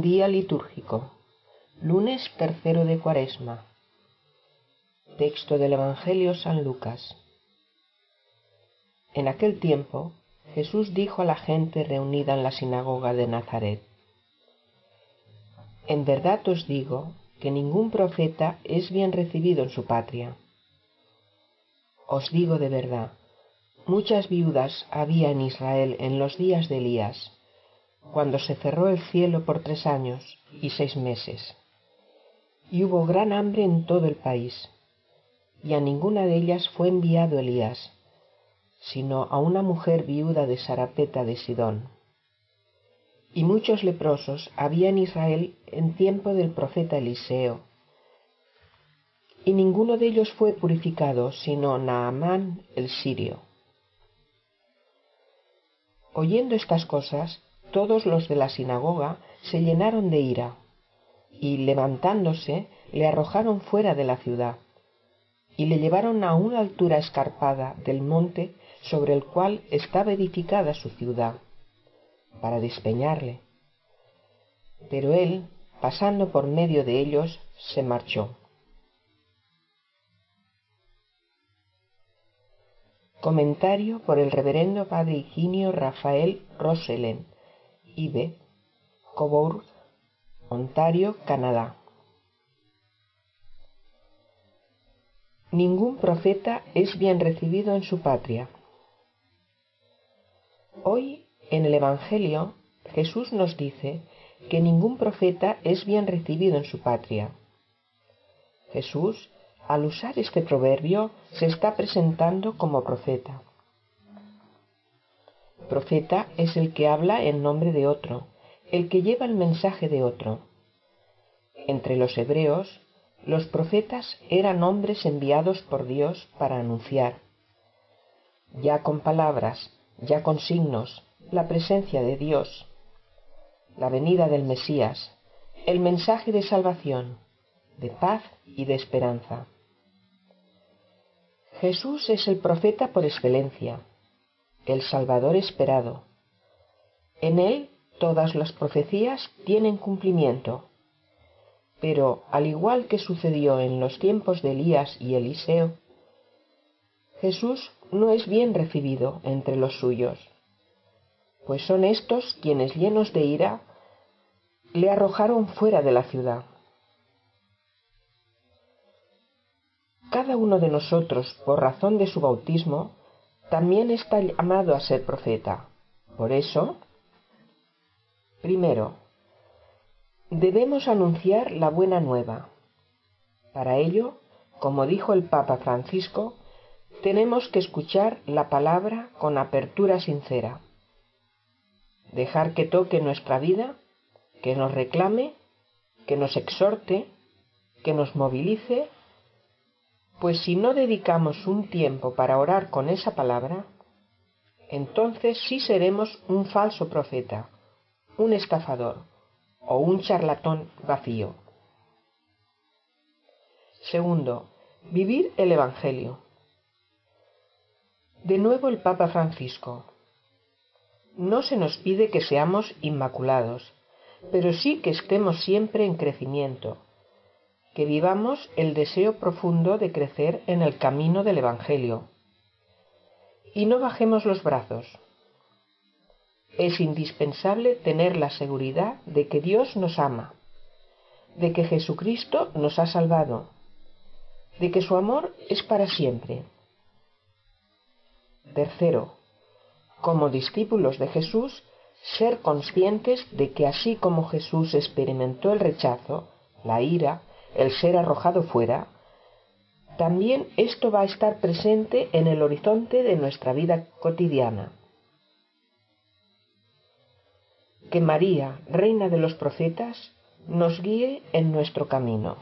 Día litúrgico. Lunes tercero de Cuaresma. Texto del Evangelio San Lucas. En aquel tiempo Jesús dijo a la gente reunida en la sinagoga de Nazaret, En verdad os digo que ningún profeta es bien recibido en su patria. Os digo de verdad, muchas viudas había en Israel en los días de Elías, cuando se cerró el cielo por tres años y seis meses, y hubo gran hambre en todo el país, y a ninguna de ellas fue enviado Elías, sino a una mujer viuda de Sarapeta de Sidón. Y muchos leprosos había en Israel en tiempo del profeta Eliseo, y ninguno de ellos fue purificado, sino Naamán el sirio. Oyendo estas cosas, todos los de la sinagoga se llenaron de ira, y levantándose le arrojaron fuera de la ciudad, y le llevaron a una altura escarpada del monte sobre el cual estaba edificada su ciudad, para despeñarle. Pero él, pasando por medio de ellos, se marchó. Comentario por el reverendo padre Higinio Rafael IB, Cobourg, Ontario, Canadá. Ningún profeta es bien recibido en su patria. Hoy, en el Evangelio, Jesús nos dice que ningún profeta es bien recibido en su patria. Jesús, al usar este proverbio, se está presentando como profeta. Profeta es el que habla en nombre de otro, el que lleva el mensaje de otro. Entre los hebreos, los profetas eran hombres enviados por Dios para anunciar, ya con palabras, ya con signos, la presencia de Dios, la venida del Mesías, el mensaje de salvación, de paz y de esperanza. Jesús es el profeta por excelencia, el Salvador esperado. En él todas las profecías tienen cumplimiento. Pero, al igual que sucedió en los tiempos de Elías y Eliseo, Jesús no es bien recibido entre los suyos, pues son estos quienes llenos de ira le arrojaron fuera de la ciudad. Cada uno de nosotros, por razón de su bautismo, también está llamado a ser profeta. Por eso, primero, debemos anunciar la buena nueva. Para ello, como dijo el Papa Francisco, tenemos que escuchar la palabra con apertura sincera, dejar que toque nuestra vida, que nos reclame, que nos exhorte, que nos movilice pues si no dedicamos un tiempo para orar con esa palabra, entonces sí seremos un falso profeta, un estafador o un charlatán vacío. Segundo, vivir el Evangelio. De nuevo el Papa Francisco. No se nos pide que seamos inmaculados, pero sí que estemos siempre en crecimiento, que vivamos el deseo profundo de crecer en el camino del Evangelio. Y no bajemos los brazos. Es indispensable tener la seguridad de que Dios nos ama, de que Jesucristo nos ha salvado, de que su amor es para siempre. Tercero, como discípulos de Jesús, ser conscientes de que así como Jesús experimentó el rechazo, la ira, el ser arrojado fuera, también esto va a estar presente en el horizonte de nuestra vida cotidiana. Que María, Reina de los Profetas, nos guíe en nuestro camino.